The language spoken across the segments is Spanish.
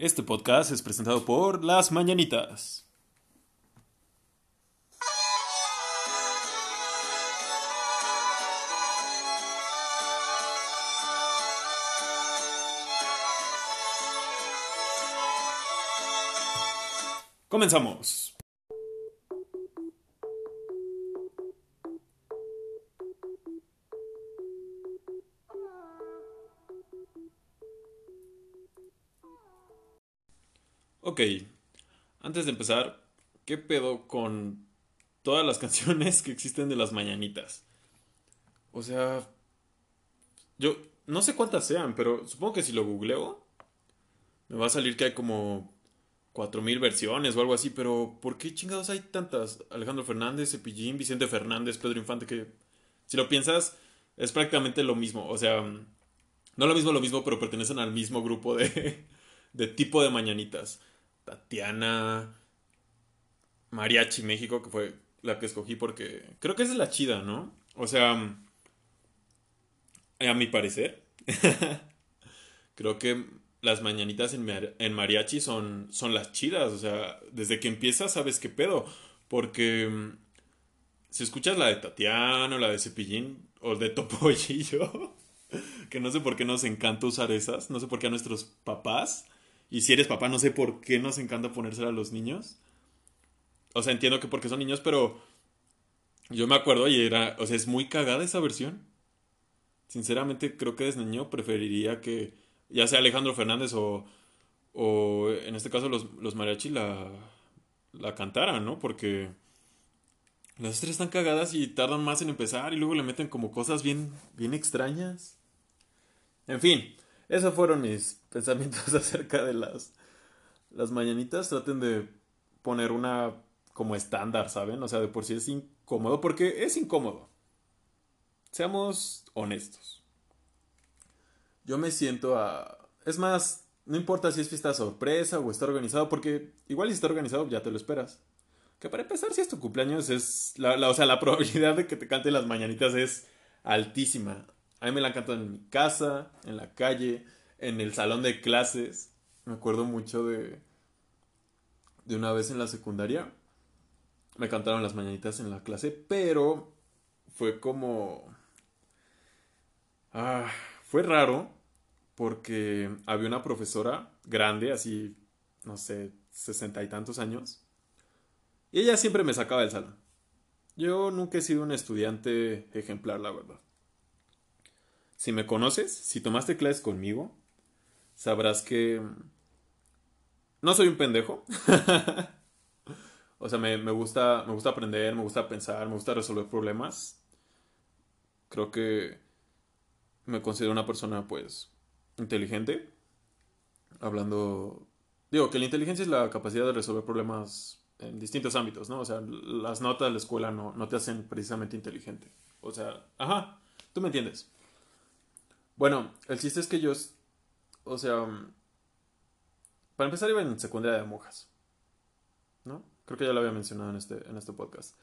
Este podcast es presentado por Las Mañanitas. Comenzamos. Ok, antes de empezar, ¿qué pedo con todas las canciones que existen de las mañanitas? O sea, yo no sé cuántas sean, pero supongo que si lo googleo, me va a salir que hay como 4000 versiones o algo así, pero ¿por qué chingados hay tantas? Alejandro Fernández, Cepillín, Vicente Fernández, Pedro Infante, que si lo piensas es prácticamente lo mismo, o sea, no lo mismo, lo mismo, pero pertenecen al mismo grupo de, de tipo de mañanitas. Tatiana, Mariachi México, que fue la que escogí porque creo que es la chida, ¿no? O sea, a mi parecer, creo que las mañanitas en, mariachi son, son las chidas, o sea, desde que empiezas sabes qué pedo, porque si escuchas la de Tatiana o la de Cepillín o de Topollillo, que no sé por qué nos encanta usar esas, no sé por qué a nuestros papás y si eres papá, no sé por qué nos encanta ponérsela a los niños. O sea, entiendo que porque son niños, pero yo me acuerdo y era, o sea, es muy cagada esa versión. Sinceramente, creo que desde niño preferiría que ya sea Alejandro Fernández o, o en este caso los, los mariachi la, la cantaran, ¿no? Porque las tres están cagadas y tardan más en empezar y luego le meten como cosas bien, bien extrañas. En fin, esos fueron mis pensamientos acerca de las, las mañanitas. Traten de poner una como estándar, ¿saben? O sea, de por sí es incómodo, porque es incómodo. Seamos honestos. Yo me siento a... Es más, no importa si es fiesta sorpresa o está organizado, porque igual si está organizado ya te lo esperas. Que para empezar, si es tu cumpleaños, es... La, o sea, la probabilidad de que te cante las mañanitas es altísima. A mí me la cantan en mi casa, en la calle, en el salón de clases. Me acuerdo mucho de, de una vez en la secundaria. Me cantaron las mañanitas en la clase, pero fue como... Ah, fue raro porque había una profesora grande, así, no sé, sesenta y tantos años. Y ella siempre me sacaba del salón. Yo nunca he sido un estudiante ejemplar, la verdad. Si me conoces, si tomaste clases conmigo, sabrás que no soy un pendejo. o sea, me, gusta, me gusta aprender, me gusta pensar, me gusta resolver problemas. Creo que me considero una persona, pues, inteligente. Hablando... Digo, que la inteligencia es la capacidad de resolver problemas en distintos ámbitos, ¿no? O sea, las notas de la escuela no, no te hacen precisamente inteligente. O sea, ajá, tú me entiendes. Bueno, el chiste es que yo, o sea, para empezar iba en secundaria de monjas, ¿no? Creo que ya lo había mencionado en este, en este podcast.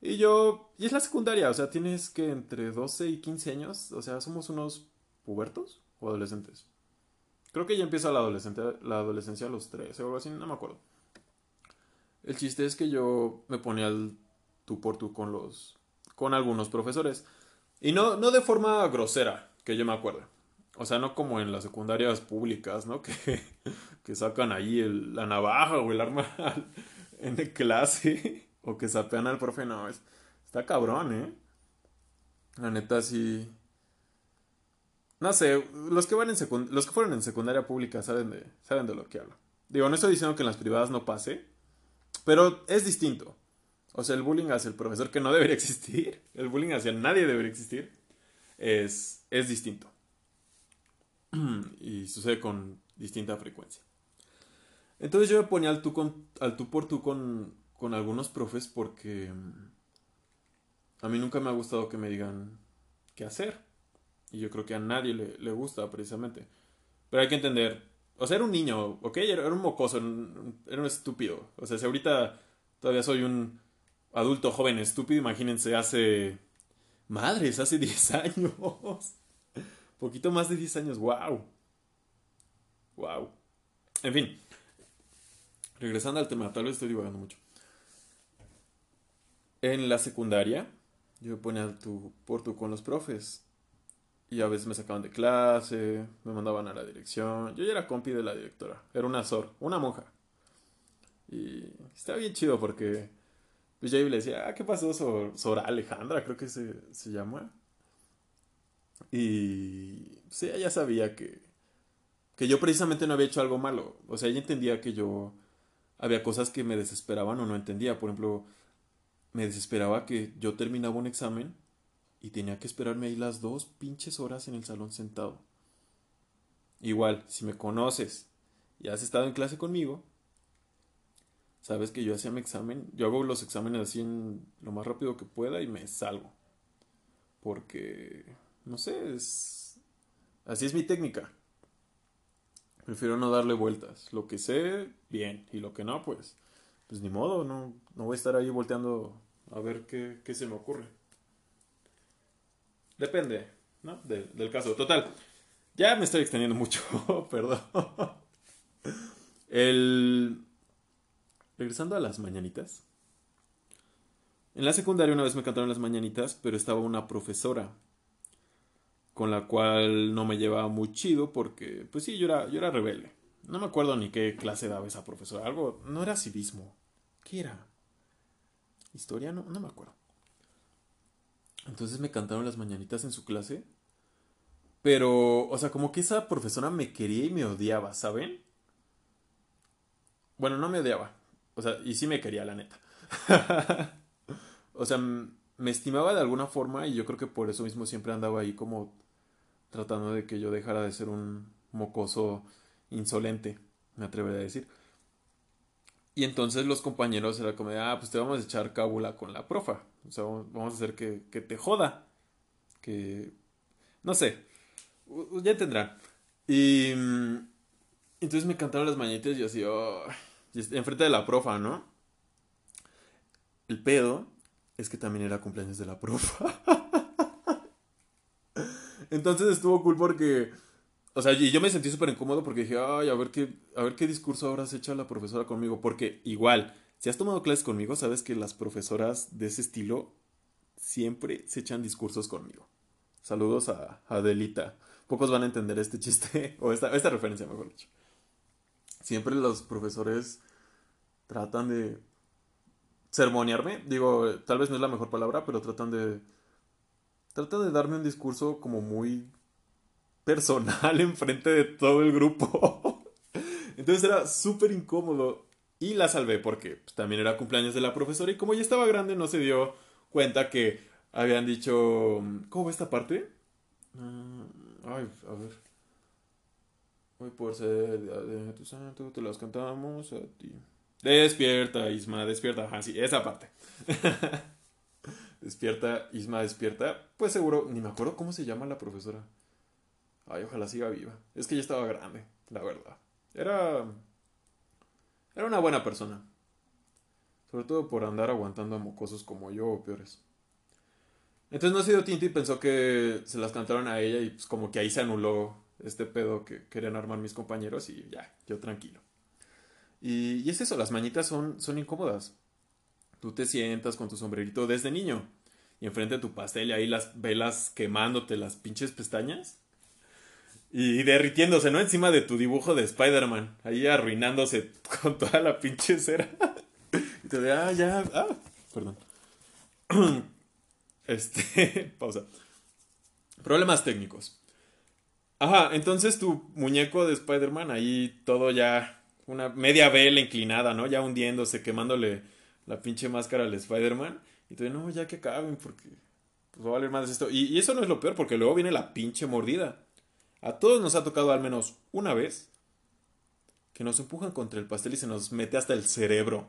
Y yo, y es la secundaria, o sea, tienes que entre 12 y 15 años, o sea, somos unos pubertos o adolescentes. Creo que ya empieza la, adolescente, la adolescencia a los 13 o algo así, no me acuerdo. El chiste es que yo me ponía tú por tú con los, con algunos profesores. Y no, no de forma grosera, que yo me acuerdo. O sea, no como en las secundarias públicas, ¿no? Que, que sacan ahí el, la navaja o el arma en clase. O que sapean al profe. No, es, está cabrón, ¿eh? La neta sí. No sé, los que, van en los que fueron en secundaria pública saben de, saben de lo que hablo. Digo, no estoy diciendo que en las privadas no pase, pero es distinto. O sea, el bullying hacia el profesor que no debería existir, el bullying hacia nadie debería existir, es, es distinto. y sucede con distinta frecuencia. Entonces yo me ponía al tú, con, al tú por tú con, con algunos profes porque mm, a mí nunca me ha gustado que me digan qué hacer. Y yo creo que a nadie le, le gusta precisamente. Pero hay que entender, o sea, era un niño, ¿ok? Era, un mocoso, era un estúpido. O sea, si ahorita todavía soy un adulto joven estúpido, imagínense hace Madres, hace 10 años. Poquito más de 10 años, wow. Wow. En fin. Regresando al tema, tal vez estoy divagando mucho. En la secundaria, yo me ponía tu, por tú con los profes. Y a veces me sacaban de clase, me mandaban a la dirección. Yo ya era compi de la directora. Era una sor, una monja. Y estaba bien chido porque pues le decía, ah, ¿qué pasó? Sor, Alejandra, creo que se, se llama. Y sí, ella sabía que, que yo precisamente no había hecho algo malo. O sea, ella entendía que yo había cosas que me desesperaban o no entendía. Por ejemplo, me desesperaba que yo terminaba un examen y tenía que esperarme ahí las dos pinches horas en el salón sentado. Igual, si me conoces y has estado en clase conmigo, sabes que yo hacía mi examen, yo hago los exámenes así en lo más rápido que pueda y me salgo. Porque, no sé, es... así es mi técnica. Prefiero no darle vueltas. Lo que sé, bien. Y lo que no, pues, pues ni modo, no, no voy a estar ahí volteando a ver qué, qué se me ocurre. Depende, ¿no? del caso. Total. Ya me estoy extendiendo mucho, perdón. El... Regresando a las mañanitas. En la secundaria una vez me cantaron las mañanitas, pero estaba una profesora con la cual no me llevaba muy chido porque, pues sí, yo era, yo era rebelde. No me acuerdo ni qué clase daba esa profesora. Algo, no era civismo. ¿Qué era? ¿Historia? No, no me acuerdo. Entonces me cantaron las mañanitas en su clase. Pero, o sea, como que esa profesora me quería y me odiaba, ¿saben? Bueno, no me odiaba. O sea, y sí me quería, la neta. o sea, me estimaba de alguna forma y yo creo que por eso mismo siempre andaba ahí como tratando de que yo dejara de ser un mocoso insolente, me atrevería a decir. Y entonces los compañeros era como de, ah, pues te vamos a echar cábula con la profa. O sea, vamos a hacer que, que te joda. Que... No sé. Ya tendrán. Y... Mm, entonces me cantaron las mañanitas y yo así, enfrente de la profa, ¿no? El pedo es que también era cumpleaños de la profa. entonces estuvo cool porque o sea, y yo me sentí súper incómodo porque dije, ay, a ver qué, a ver qué discurso ahora se echa la profesora conmigo. Porque igual, si has tomado clases conmigo, sabes que las profesoras de ese estilo siempre se echan discursos conmigo. Saludos a, Adelita. Pocos van a entender este chiste, o esta, esta referencia, mejor dicho. Siempre los profesores tratan de sermonearme. Digo, tal vez no es la mejor palabra, pero tratan de. Tratan de darme un discurso como muy personal enfrente de todo el grupo. Entonces era súper incómodo. Y la salvé porque pues, también era cumpleaños de la profesora y como ya estaba grande no se dio cuenta que habían dicho... ¿Cómo va esta parte? Mm, ay, a ver. Hoy por ser de tu santo te las cantamos a ti. Despierta, Isma, despierta. Ah, sí, esa parte. despierta, Isma, despierta. Pues seguro, ni me acuerdo cómo se llama la profesora. Ay, ojalá siga viva. Es que ya estaba grande, la verdad. Era. Era una buena persona. Sobre todo por andar aguantando a mocosos como yo o peores. Entonces no se dio tinta y pensó que se las cantaron a ella y pues como que ahí se anuló este pedo que querían armar mis compañeros y ya, yo tranquilo. Y, y es eso, las mañitas son, son incómodas. Tú te sientas con tu sombrerito desde niño y enfrente de tu pastel y ahí las velas quemándote las pinches pestañas. Y derritiéndose, ¿no? Encima de tu dibujo de Spider-Man. Ahí arruinándose con toda la pinche cera. y te de, ah, ya, ah, perdón. este, pausa. Problemas técnicos. Ajá, entonces tu muñeco de Spider-Man ahí todo ya, una media vela inclinada, ¿no? Ya hundiéndose, quemándole la pinche máscara al Spider-Man. Y tú, no, ya que acaben, porque pues va a valer más esto. Y, eso no es lo peor, porque luego viene la pinche mordida. A todos nos ha tocado al menos una vez que nos empujan contra el pastel y se nos mete hasta el cerebro.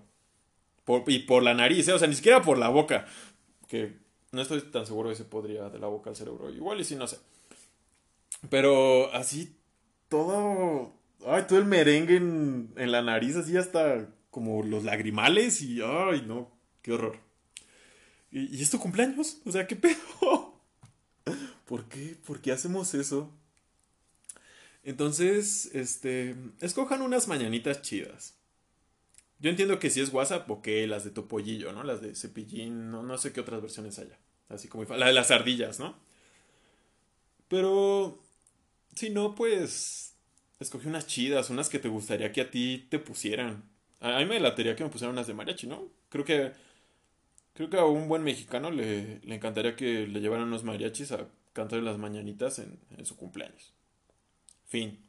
y por la nariz, ¿eh? o sea, ni siquiera por la boca. Que no estoy tan seguro de si podría de la boca al cerebro. Igual y si no sé. Pero así todo. Ay, todo el merengue en, en la nariz, así hasta como los lagrimales y. Ay, no, qué horror. ¿Y, y es cumpleaños? O sea, ¿qué pedo? ¿Por qué? ¿Por qué hacemos eso? Entonces, este, escojan unas mañanitas chidas. Yo entiendo que si es WhatsApp, ok, las de Topollillo, ¿no? Las de Cepillín, no, no sé qué otras versiones haya. Así como la de las ardillas, ¿no? Pero, si no, pues, escogí unas chidas, unas que te gustaría que a ti te pusieran. A mí me latería que me pusieran unas de mariachi, ¿no? Creo que, creo que a un buen mexicano le, le encantaría que le llevaran unos mariachis a cantar las mañanitas en, en su cumpleaños. Fin.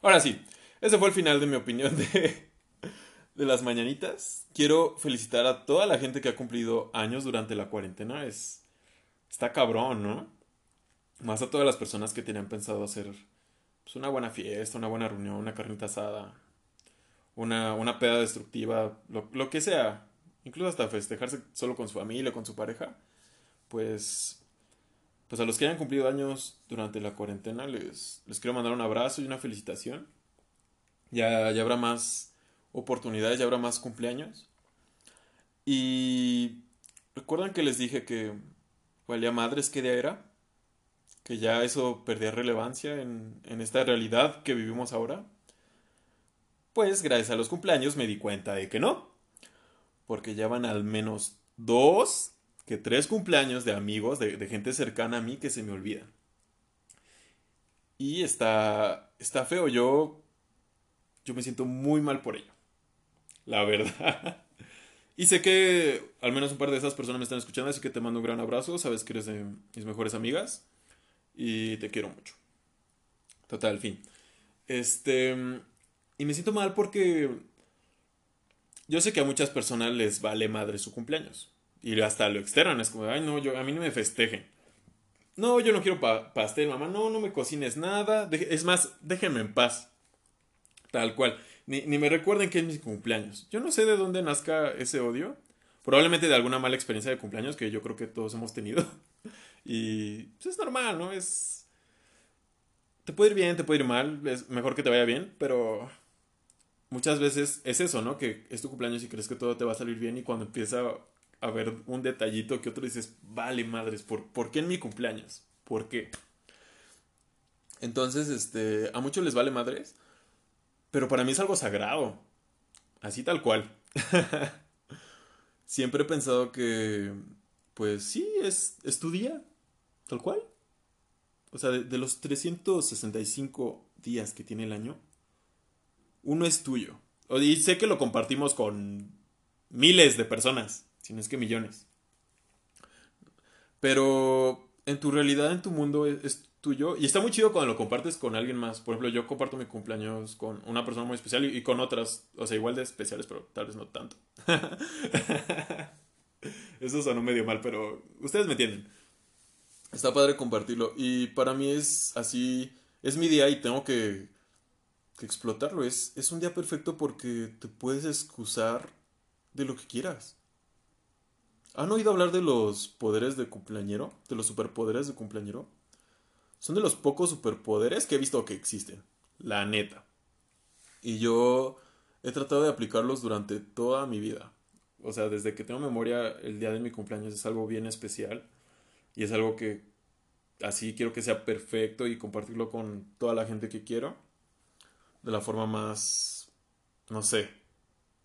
Ahora sí, ese fue el final de mi opinión de, de las mañanitas. Quiero felicitar a toda la gente que ha cumplido años durante la cuarentena. Es. Está cabrón, ¿no? Más a todas las personas que tenían pensado hacer pues, una buena fiesta, una buena reunión, una carnita asada, una, una peda destructiva, lo, lo que sea. Incluso hasta festejarse solo con su familia, con su pareja. Pues pues a los que hayan cumplido años durante la cuarentena les, les quiero mandar un abrazo y una felicitación. Ya, ya habrá más oportunidades, ya habrá más cumpleaños. Y recuerdan que les dije que valía madres qué día era, que ya eso perdía relevancia en, en esta realidad que vivimos ahora. Pues gracias a los cumpleaños me di cuenta de que no, porque ya van al menos dos que tres cumpleaños de amigos, de, gente cercana a mí que se me olvidan. Y está, está feo, yo, yo me siento muy mal por ello. La verdad. Y sé que al menos un par de esas personas me están escuchando, así que te mando un gran abrazo. Sabes que eres de mis mejores amigas. Y te quiero mucho. Total, fin. Este. Y me siento mal porque. Yo sé que a muchas personas les vale madre su cumpleaños. Y hasta lo externan, es como, ay, no, yo, a mí no me festejen. No, yo no quiero pastel, mamá, no, no me cocines nada. es más, déjenme en paz. Tal cual. Ni, ni, me recuerden que es mi cumpleaños. Yo no sé de dónde nazca ese odio. Probablemente de alguna mala experiencia de cumpleaños que yo creo que todos hemos tenido. y pues es normal, ¿no? Es... Te puede ir bien, te puede ir mal. Es mejor que te vaya bien, pero muchas veces es eso, ¿no? Que es tu cumpleaños y crees que todo te va a salir bien y cuando empieza a ver un detallito que otro dices, vale madres, ¿por, ¿por qué en mi cumpleaños? ¿Por qué? Entonces, este, a muchos les vale madres, pero para mí es algo sagrado, así tal cual. Siempre he pensado que, pues sí, es, es tu día, tal cual. O sea, de, de los 365 días que tiene el año, uno es tuyo. Y sé que lo compartimos con miles de personas si no es que millones. Pero en tu realidad, en tu mundo, es, tuyo. Y está muy chido cuando lo compartes con alguien más. Por ejemplo, yo comparto mi cumpleaños con una persona muy especial y, con otras, o sea, igual de especiales, pero tal vez no tanto. Eso sonó medio mal, pero ustedes me entienden. Está padre compartirlo. Y para mí es así, es mi día y tengo que, explotarlo. Es, es un día perfecto porque te puedes excusar de lo que quieras. ¿Han oído hablar de los poderes de cumpleañero? ¿De los superpoderes de cumpleañero? Son de los pocos superpoderes que he visto que existen. La neta. Y yo he tratado de aplicarlos durante toda mi vida. O sea, desde que tengo memoria, el día de mi cumpleaños es algo bien especial. Y es algo que así quiero que sea perfecto y compartirlo con toda la gente que quiero. De la forma más, no sé,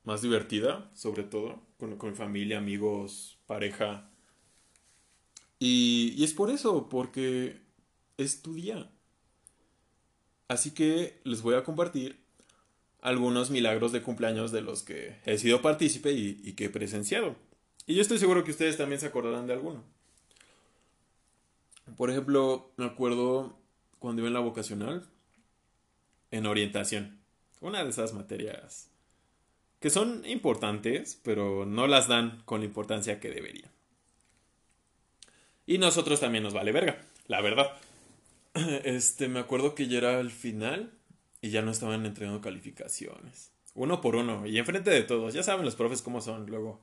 más divertida, sobre todo, con, con mi familia, amigos, pareja. Y, y es por eso, porque es tu día. Así que les voy a compartir algunos milagros de cumpleaños de los que he sido partícipe y, que he presenciado. Y yo estoy seguro que ustedes también se acordarán de alguno. Por ejemplo, me acuerdo cuando iba en la vocacional, en orientación. Una de esas materias que son importantes, pero no las dan con la importancia que deberían. Y nosotros también nos vale verga, la verdad. Este, me acuerdo que ya era el final y ya no estaban entregando calificaciones. Uno por uno, y enfrente de todos. Ya saben los profes cómo son luego.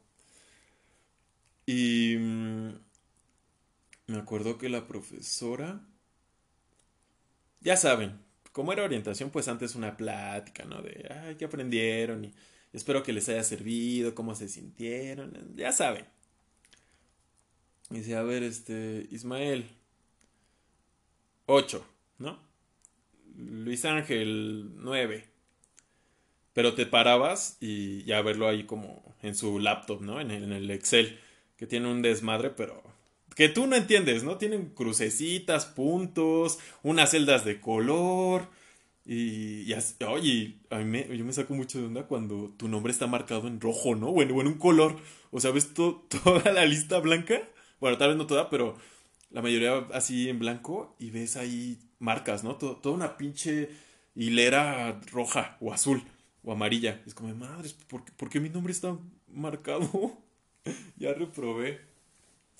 Y mm, me acuerdo que la profesora... Ya saben, como era orientación, pues antes una plática, ¿no? De, ay, ¿qué aprendieron? Y Espero que les haya servido, cómo se sintieron, ya saben. dice, a ver, este, Ismael, 8, ¿no? Luis Ángel 9. Pero te parabas y ya verlo ahí como en su laptop, ¿no? En el, Excel, que tiene un desmadre, pero que tú no entiendes, ¿no? Tienen crucecitas, puntos, unas celdas de color. Y, así- oye, a mí me, yo me saco mucho de onda cuando tu nombre está marcado en rojo, ¿no? Bueno, en un color. O sea, ves to- toda la lista blanca. Bueno, tal vez no toda, pero la mayoría así en blanco. Y ves ahí marcas, ¿no? To- toda una pinche hilera roja o azul o amarilla. Es como, madres, ¿por, qué- por qué mi nombre está marcado? ya reprobé.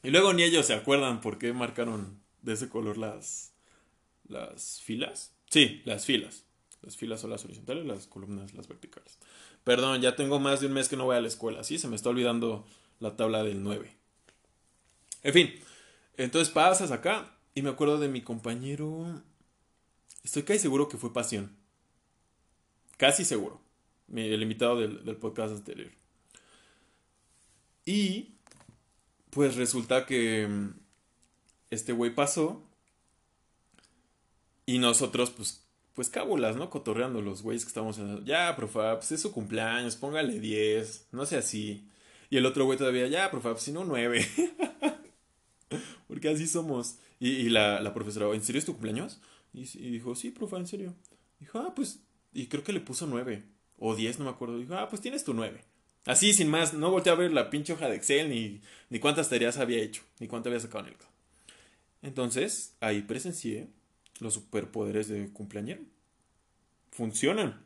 Y luego ni ellos se acuerdan por qué marcaron de ese color las, las filas. Sí, las filas. Las filas son las horizontales, las columnas las verticales. Perdón, ya tengo más de un mes que no voy a la escuela, ¿sí? Se me está olvidando la tabla del 9. En fin, entonces pasas acá y me acuerdo de mi compañero... Estoy casi seguro que fue Pasión. Casi seguro. El invitado del, del podcast anterior. Y pues resulta que mm, este güey pasó y nosotros pues pues cábulas, ¿no? Cotorreando los güeyes que estábamos en el- Ya, profa, pues es su cumpleaños, póngale 10, no sea así. Y el otro güey todavía, ya, profa, pues si no 9. Porque así somos. Y, y la, la profesora, ¿en serio es tu cumpleaños? Y, dijo, sí, profa, en serio. Dijo, ah, pues, y creo que le puso 9 o 10, no me acuerdo. Dijo, ah, pues tienes tu 9. Así, sin más, no volteé a ver la pinche hoja de Excel, ni, ni cuántas tareas había hecho, ni cuánto había sacado en el. Entonces, ahí presencié los superpoderes de cumpleañero. Funcionan.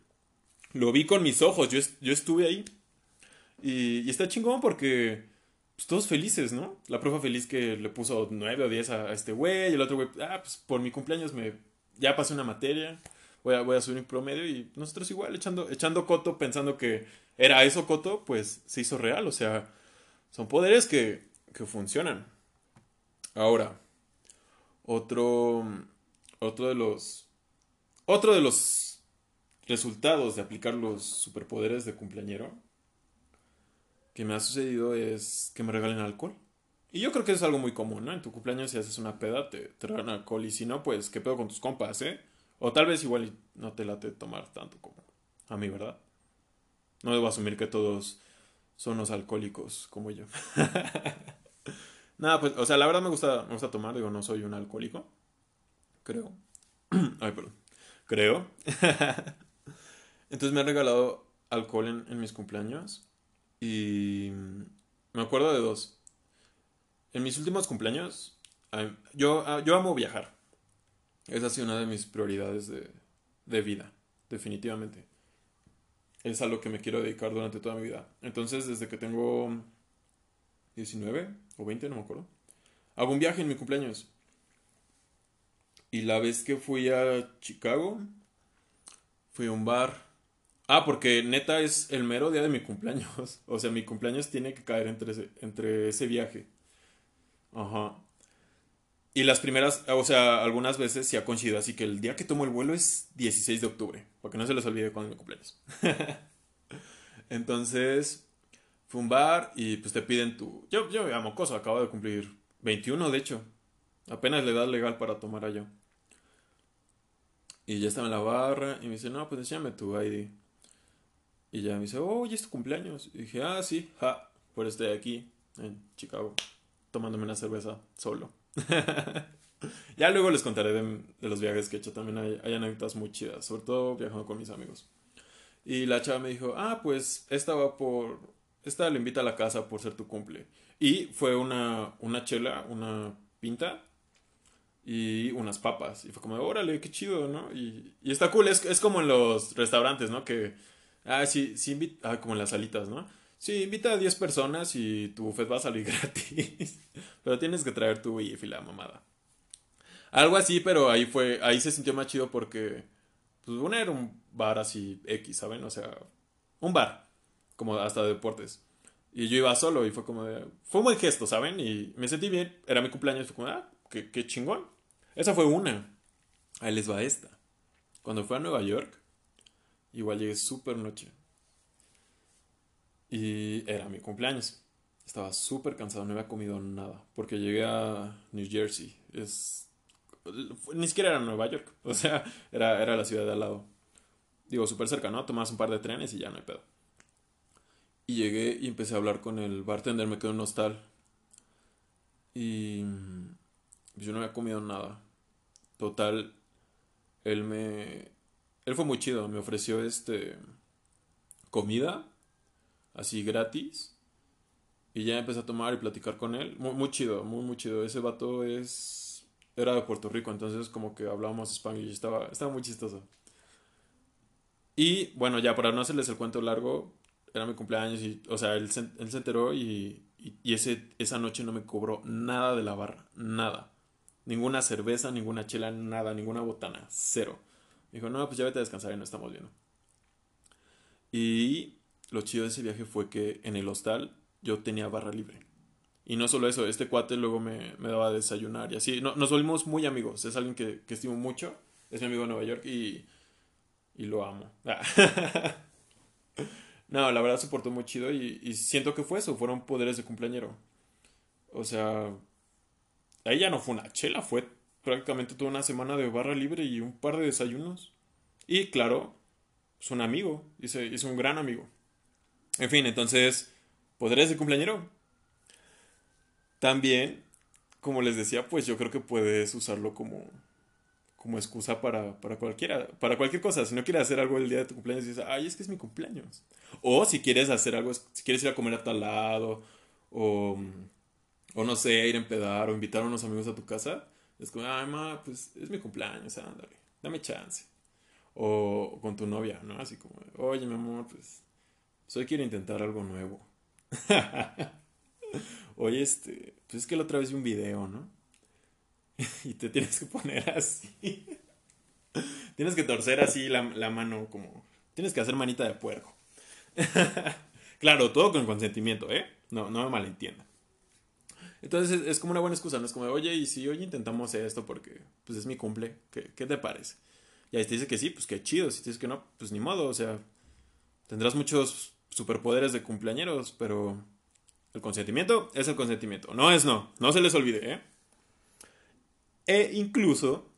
Lo vi con mis ojos, yo, yo estuve ahí. Y, y está chingón porque pues, todos felices, ¿no? La profa feliz que le puso 9 o 10 a, este güey, y el otro güey, ah, pues por mi cumpleaños me ya pasé una materia, voy a, voy a subir mi promedio y nosotros igual echando, echando coto pensando que era eso coto, pues se hizo real, o sea, son poderes que, que funcionan. Ahora, otro, otro de los, otro de los resultados de aplicar los superpoderes de cumpleañero que me ha sucedido es que me regalen alcohol. Y yo creo que eso es algo muy común, ¿no? En tu cumpleaños si haces una peda te, te alcohol y si no, pues qué pedo con tus compas, ¿eh? O tal vez igual no te late tomar tanto como a mí, ¿verdad? No debo asumir que todos son unos alcohólicos como yo. Nada, pues, o sea, la verdad me gusta, me gusta tomar, digo, no soy un alcohólico. Creo. Ay, perdón. Creo. Entonces me han regalado alcohol en, en mis cumpleaños. Y me acuerdo de dos. En mis últimos cumpleaños, yo, yo amo viajar. Esa ha sido una de mis prioridades de, de vida, definitivamente. Es a lo que me quiero dedicar durante toda mi vida. Entonces, desde que tengo 19 o 20, no me acuerdo, hago un viaje en mi cumpleaños. Y la vez que fui a Chicago, fui a un bar. Ah, porque neta es el mero día de mi cumpleaños. O sea, mi cumpleaños tiene que caer entre ese, entre ese viaje. Ajá. Y las primeras, o sea, algunas veces sí ha coincidido, así que el día que tomo el vuelo es 16 de octubre, para que no se les olvide cuando es mi cumpleaños. Entonces, fue un bar y pues te piden tu... Yo, yo amo cosa, acabo de cumplir 21, de hecho. Apenas la edad legal para tomar allá. Y ya estaba en la barra y me dice, no, pues enséñame tu ID. Y ya me dice, oh, ya es tu cumpleaños. Y dije, ah, sí, ja, por estoy aquí, en Chicago, tomándome una cerveza solo. Ya luego les contaré de, de los viajes que he hecho. También hay, hay anécdotas muy chidas, sobre todo viajando con mis amigos. Y la chava me dijo, ah, pues esta va por... Esta le invita a la casa por ser tu cumple. Y fue una, una chela, una pinta y unas papas. Y fue como, órale, qué chido, ¿no? Y, y está cool, es, es como en los restaurantes, ¿no? Que, ah, sí, sí invita, ah, como en las salitas, ¿no? Sí, invita a 10 personas y tu buffet va a salir gratis. Pero tienes que traer tu y la mamada. Algo así, pero ahí fue, ahí se sintió más chido porque, pues, una era un bar así X, ¿saben? O sea, un bar, como hasta de deportes. Y yo iba solo y fue como de, fue un buen gesto, ¿saben? Y me sentí bien, era mi cumpleaños, fue como, ah, qué, qué chingón. Esa fue una. Ahí les va esta. Cuando fui a Nueva York, igual llegué súper noche. Y era mi cumpleaños. Estaba súper cansado, no había comido nada. Porque llegué a New Jersey. Es Ni siquiera era Nueva York. O sea, era, era la ciudad de al lado. Digo, súper cerca, ¿no? Tomas un par de trenes y ya no hay pedo. Y llegué y empecé a hablar con el bartender, me quedó un hostal. Y yo no había comido nada. Total, él me... Él fue muy chido, me ofreció este... comida, así gratis. Y ya empecé a tomar y platicar con él. Muy, chido, muy, muy chido. Ese vato es... Era de Puerto Rico, entonces como que hablábamos español y estaba, estaba muy chistoso. Y bueno, ya para no hacerles el cuento largo, era mi cumpleaños y, o sea, él se, él se enteró y, y, ese, esa noche no me cobró nada de la barra, nada. Ninguna cerveza, ninguna chela, nada, ninguna botana, cero. Dijo, no, pues ya vete a descansar y no estamos viendo. Y lo chido de ese viaje fue que en el hostal yo tenía barra libre. Y no solo eso, este cuate luego me, me daba a desayunar y así. No, nos volvimos muy amigos. Es alguien que, que estimo mucho. Es mi amigo de Nueva York y y lo amo. no, la verdad se portó muy chido y, siento que fue eso, fueron poderes de cumpleañero. O sea, ahí ya no fue una chela, fue prácticamente toda una semana de barra libre y un par de desayunos. Y claro, es un amigo, es un gran amigo. En fin, entonces, poderes de cumpleañero. También, como les decía, pues yo creo que puedes usarlo como como excusa para, para cualquiera, para cualquier cosa. Si no quieres hacer algo el día de tu cumpleaños, dices, ay, es que es mi cumpleaños. O si quieres hacer algo, si quieres ir a comer a tal lado, o, o no sé, ir a empedar, o invitar a unos amigos a tu casa, es como, ay, ma, pues es mi cumpleaños, ándale, dame chance. O, con tu novia, ¿no? Así como, oye, mi amor, pues, hoy quiero intentar algo nuevo. oye, este, pues es que la otra vez vi un video, ¿no? y te tienes que poner así. tienes que torcer así la, mano como... Tienes que hacer manita de puerco. claro, todo con consentimiento, ¿eh? No, no me malentiendan. Entonces es, como una buena excusa, ¿no? Es como, oye, y si hoy intentamos esto porque pues es mi cumple, ¿qué, ¿qué, te parece? Y ahí te dice que sí, pues qué chido. Si te dice que no, pues ni modo, o sea, tendrás muchos superpoderes de cumpleañeros, pero el consentimiento es el consentimiento. No es no, no se les olvide, ¿eh? E incluso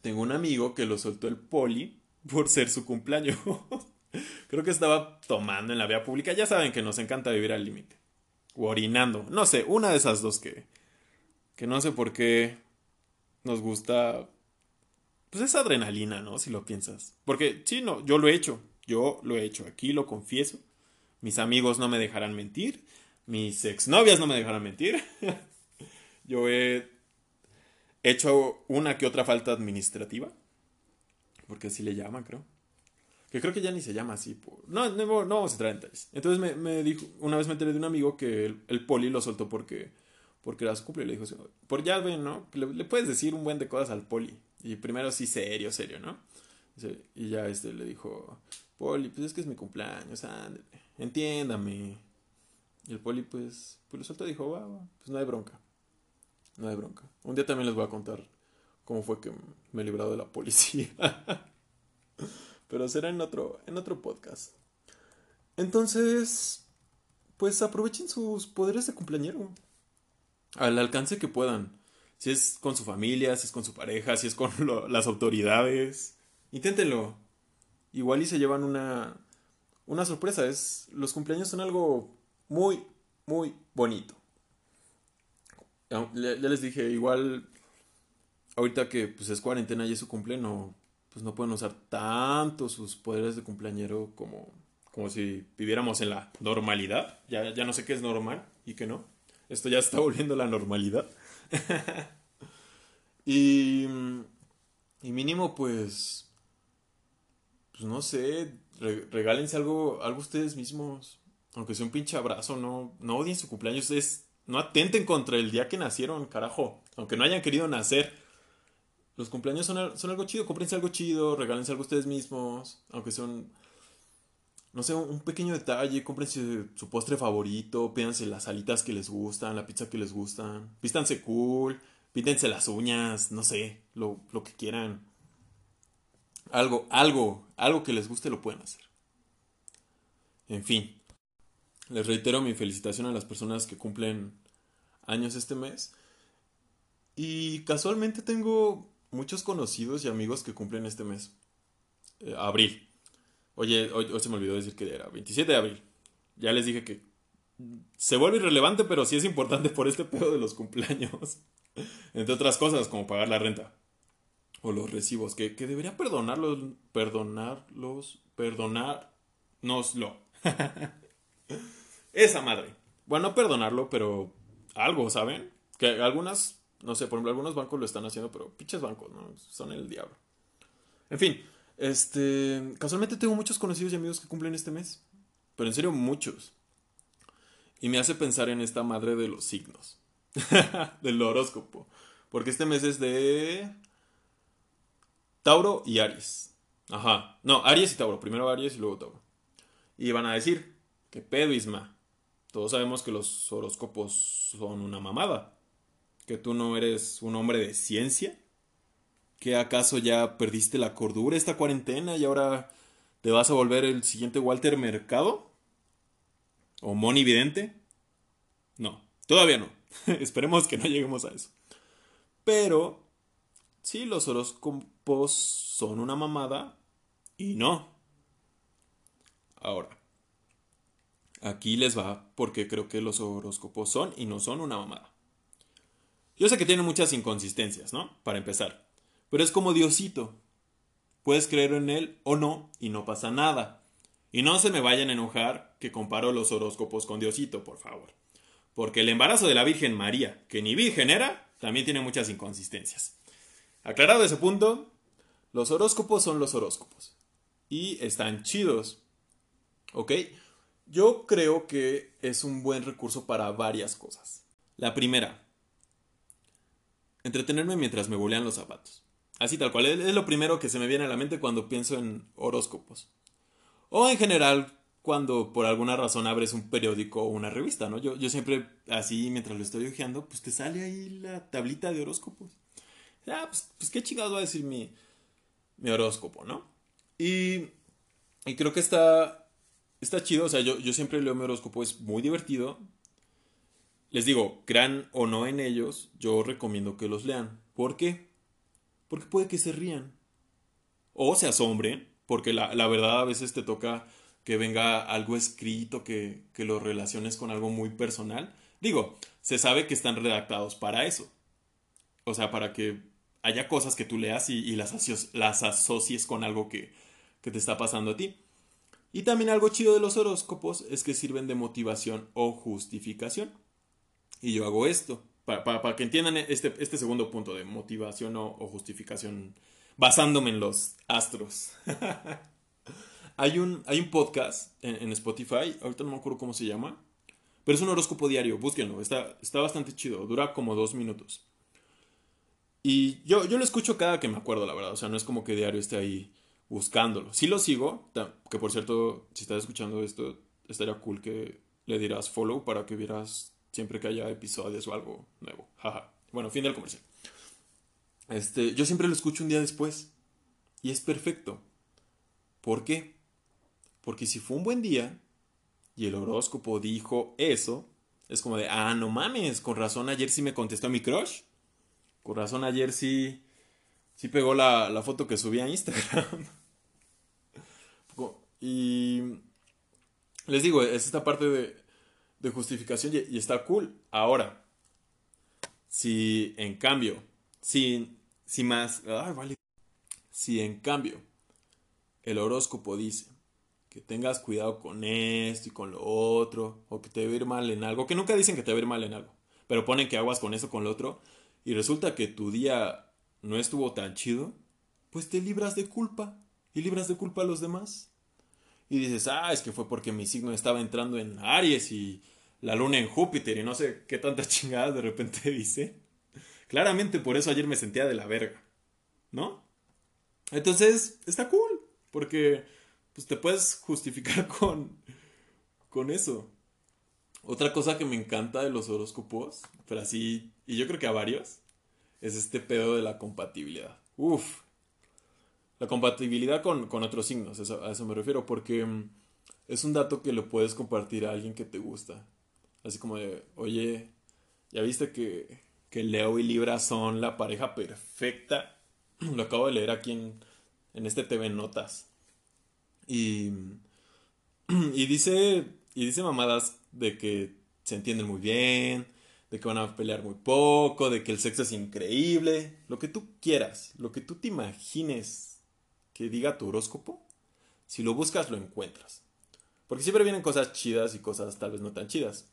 tengo un amigo que lo soltó el poli por ser su cumpleaños. Creo que estaba tomando en la vía pública. Ya saben que nos encanta vivir al límite. O orinando. No sé, una de esas dos que. Que no sé por qué nos gusta. Pues esa adrenalina, ¿no? Si lo piensas. Porque sí, no, yo lo he hecho. Yo lo he hecho. Aquí lo confieso. Mis amigos no me dejarán mentir. Mis exnovias no me dejarán mentir. yo he He hecho una que otra falta administrativa. Porque así le llaman, creo. Que creo que ya ni se llama así. No, no, vamos a entrar en detalles. Entonces me, me, dijo, una vez me enteré de un amigo que el, poli lo soltó porque, porque era su cumple. Y le dijo, por ya ven, ¿no? Le, puedes decir un buen de cosas al poli. Y primero sí, serio, serio, ¿no? Y ya este le dijo, poli, pues es que es mi cumpleaños, ándale, entiéndame. Y el poli, pues, pues lo soltó y dijo, va, pues no hay bronca. No hay bronca. Un día también les voy a contar cómo fue que me he librado de la policía. Pero será en otro, en otro podcast. Entonces, pues aprovechen sus poderes de cumpleañero. Al alcance que puedan. Si es con su familia, si es con su pareja, si es con las autoridades. Inténtenlo. Igual y se llevan una, una sorpresa. Es, los cumpleaños son algo muy, muy bonito ya, les dije, igual ahorita que pues es cuarentena y es su cumple, no, pues no pueden usar tanto sus poderes de cumpleañero como, como si viviéramos en la normalidad. Ya, ya no sé qué es normal y qué no. Esto ya está volviendo a la normalidad. y, y mínimo, pues, pues no sé, regálense algo, algo ustedes mismos. Aunque sea un pinche abrazo, no, no odien su cumpleaños. Es no atenten contra el día que nacieron, carajo. Aunque no hayan querido nacer. Los cumpleaños son, algo chido. Cómprense algo chido, regálense algo ustedes mismos. Aunque son, no sé, un pequeño detalle. Cómprense su postre favorito. Pídanse las alitas que les gustan, la pizza que les gustan. Vístanse cool. Píntense las uñas, no sé, lo, lo que quieran. Algo, algo, algo que les guste lo pueden hacer. En fin, les reitero mi felicitación a las personas que cumplen años este mes. Y casualmente tengo muchos conocidos y amigos que cumplen este mes. Eh, abril. Oye, hoy, se me olvidó decir que era 27 de abril. Ya les dije que se vuelve irrelevante, pero sí es importante por este pedo de los cumpleaños. Entre otras cosas, como pagar la renta. O los recibos, que, que debería perdonarlos, perdonarlos, perdonárnoslo. Esa madre. Bueno, no perdonarlo, pero algo, ¿saben? Que algunas, no sé, por ejemplo, algunos bancos lo están haciendo, pero pinches bancos, ¿no? Son el diablo. En fin, este, casualmente tengo muchos conocidos y amigos que cumplen este mes. Pero en serio, muchos. Y me hace pensar en esta madre de los signos. del horóscopo. Porque este mes es de Tauro y Aries. Ajá. No, Aries y Tauro. Primero Aries y luego Tauro. Y van a decir, ¿qué pedo, Isma? Todos sabemos que los horóscopos son una mamada. Que tú no eres un hombre de ciencia. ¿Que acaso ya perdiste la cordura esta cuarentena y ahora te vas a volver el siguiente Walter Mercado? ¿O Moni Vidente? No, todavía no. Esperemos que no lleguemos a eso. Pero, sí, los horóscopos son una mamada y no. Ahora, aquí les va porque creo que los horóscopos son y no son una mamada. Yo sé que tienen muchas inconsistencias, ¿no? Para empezar. Pero es como Diosito. Puedes creer en él o no y no pasa nada. Y no se me vayan a enojar que comparo los horóscopos con Diosito, por favor. Porque el embarazo de la Virgen María, que ni virgen era, también tiene muchas inconsistencias. Aclarado ese punto, los horóscopos son los horóscopos. Y están chidos. ¿Ok? Yo creo que es un buen recurso para varias cosas. La primera, entretenerme mientras me bolean los zapatos. Así tal cual, es lo primero que se me viene a la mente cuando pienso en horóscopos. O en general, cuando por alguna razón abres un periódico o una revista, ¿no? Yo, yo siempre, así, mientras lo estoy hojeando, pues te sale ahí la tablita de horóscopos. Ah, pues, pues qué chingados va a decir mi, mi horóscopo, ¿no? Y, y creo que está, está chido, o sea, yo, yo siempre leo mi horóscopo, es muy divertido. Les digo, crean o no en ellos, yo recomiendo que los lean. ¿Por qué? Porque puede que se rían. O se asombren, porque la, verdad a veces te toca que venga algo escrito, que, que lo relaciones con algo muy personal. Digo, se sabe que están redactados para eso. O sea, para que haya cosas que tú leas y, las, las asocies con algo que, que te está pasando a ti. Y también algo chido de los horóscopos es que sirven de motivación o justificación. Y yo hago esto, para, que entiendan este, este, segundo punto de motivación o, o justificación basándome en los astros. Hay un, hay un podcast en, Spotify, ahorita no me acuerdo cómo se llama, pero es un horóscopo diario, búsquenlo, está, está bastante chido, dura como dos minutos. Y yo, yo lo escucho cada que me acuerdo, la verdad, o sea, no es como que diario esté ahí buscándolo. Sí lo sigo, que por cierto, si estás escuchando esto, estaría cool que le dieras follow para que vieras siempre que haya episodios o algo nuevo. Jaja. Bueno, fin del comercial. Este, yo siempre lo escucho un día después. Y es perfecto. ¿Por qué? Porque si fue un buen día y el horóscopo dijo eso, es como de, ah, no mames, con razón ayer sí me contestó mi crush. Con razón ayer sí, sí pegó la, la foto que subí a Instagram. y les digo, es esta parte de, de justificación y, está cool. Ahora, si en cambio, si, si más, vale. Si en cambio el horóscopo dice que tengas cuidado con esto y con lo otro, o que te va a ir mal en algo, que nunca dicen que te va a ir mal en algo, pero ponen que aguas con eso, con lo otro, y resulta que tu día no estuvo tan chido, pues te libras de culpa, y libras de culpa a los demás. Y dices, ah, es que fue porque mi signo estaba entrando en Aries y la luna en Júpiter y no sé qué tantas chingadas de repente dice. Claramente por eso ayer me sentía de la verga, ¿no? Entonces, está cool, porque pues te puedes justificar con, con eso. Otra cosa que me encanta de los horóscopos, pero así, y yo creo que a varios, es este pedo de la compatibilidad. Uf. La compatibilidad con, otros signos, a eso me refiero, porque mm, es un dato que lo puedes compartir a alguien que te gusta. Así como de, oye, ya viste que, que Leo y Libra son la pareja perfecta. Lo acabo de leer aquí en, en este TV Notas. Y, y dice y dice mamadas de que se entienden muy bien, de que van a pelear muy poco, de que el sexo es increíble, lo que tú quieras, lo que tú te imagines que diga tu horóscopo, si lo buscas lo encuentras. Porque siempre vienen cosas chidas y cosas tal vez no tan chidas.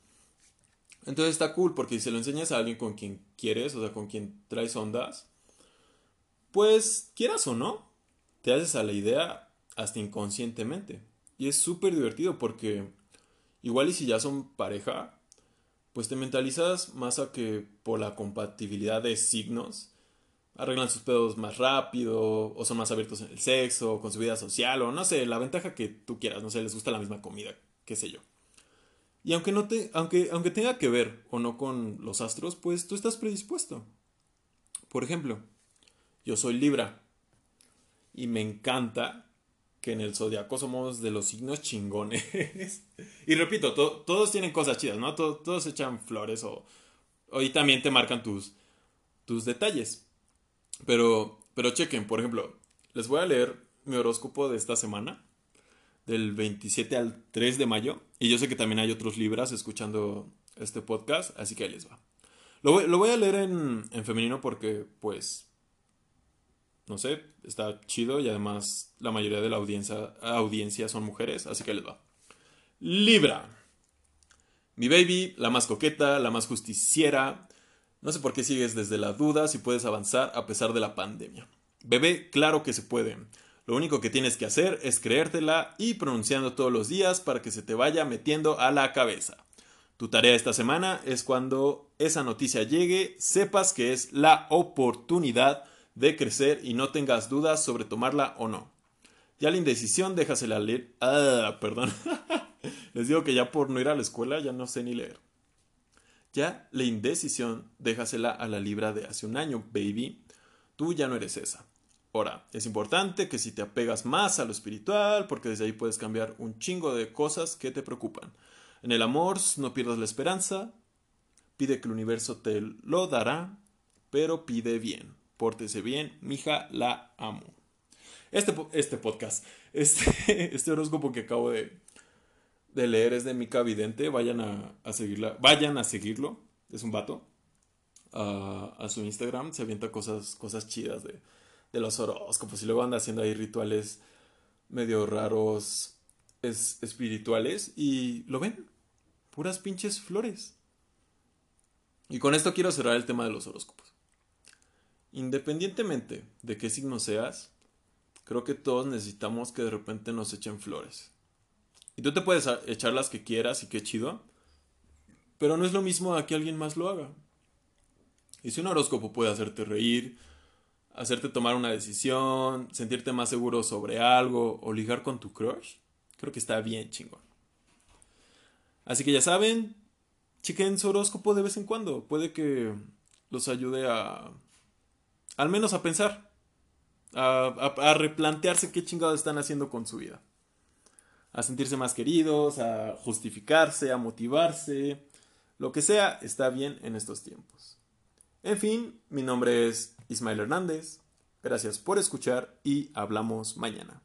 Entonces está cool porque si se lo enseñas a alguien con quien quieres, o sea, con quien traes ondas, pues quieras o no, te haces a la idea hasta inconscientemente. Y es súper divertido porque igual y si ya son pareja, pues te mentalizas más a que por la compatibilidad de signos arreglan sus pedos más rápido o son más abiertos en el sexo con su vida social o no sé, la ventaja que tú quieras, no sé, les gusta la misma comida, qué sé yo. Y aunque no te aunque aunque tenga que ver o no con los astros, pues tú estás predispuesto. Por ejemplo, yo soy Libra y me encanta que en el zodiaco somos de los signos chingones. y repito, todos tienen cosas chidas, ¿no? todos echan flores o, o y también te marcan tus, tus detalles. Pero, pero chequen, por ejemplo, les voy a leer mi horóscopo de esta semana, del 27 al 3 de mayo. Y yo sé que también hay otros libras escuchando este podcast, así que ahí les va. Lo voy, a leer en, en femenino porque, pues, no sé, está chido y además la mayoría de la audiencia, audiencia son mujeres, así que les va. Libra. Mi baby, la más coqueta, la más justiciera. No sé por qué sigues desde la duda si puedes avanzar a pesar de la pandemia. Bebé, claro que se puede. Lo único que tienes que hacer es creértela y pronunciando todos los días para que se te vaya metiendo a la cabeza. Tu tarea esta semana es cuando esa noticia llegue, sepas que es la oportunidad de crecer y no tengas dudas sobre tomarla o no. Ya la indecisión, déjasela leer. Ah, perdón. Les digo que ya por no ir a la escuela ya no sé ni leer. Ya la indecisión, déjasela a la libra de hace un año, baby. Tú ya no eres esa. Ahora, es importante que si te apegas más a lo espiritual, porque desde ahí puedes cambiar un chingo de cosas que te preocupan. En el amor, no pierdas la esperanza. Pide que el universo te lo dará, pero pide bien pórtese bien, mija, la amo. Este, este podcast, este, este horóscopo que acabo de, de leer es de Mica Vidente, vayan a, seguirla, vayan a seguirlo, es un vato, a, su Instagram, se avienta cosas, cosas chidas de, de los horóscopos y luego anda haciendo ahí rituales medio raros es, espirituales y lo ven, puras pinches flores. Y con esto quiero cerrar el tema de los horóscopos. Independientemente de qué signo seas, creo que todos necesitamos que de repente nos echen flores. Y tú te puedes echar las que quieras y qué chido, pero no es lo mismo a que alguien más lo haga. Y si un horóscopo puede hacerte reír, hacerte tomar una decisión, sentirte más seguro sobre algo o ligar con tu crush, creo que está bien chingón. Así que ya saben, chequen su horóscopo de vez en cuando. Puede que los ayude a al menos a pensar, a, replantearse qué chingados están haciendo con su vida. A sentirse más queridos, a justificarse, a motivarse. Lo que sea está bien en estos tiempos. En fin, mi nombre es Ismael Hernández. Gracias por escuchar y hablamos mañana.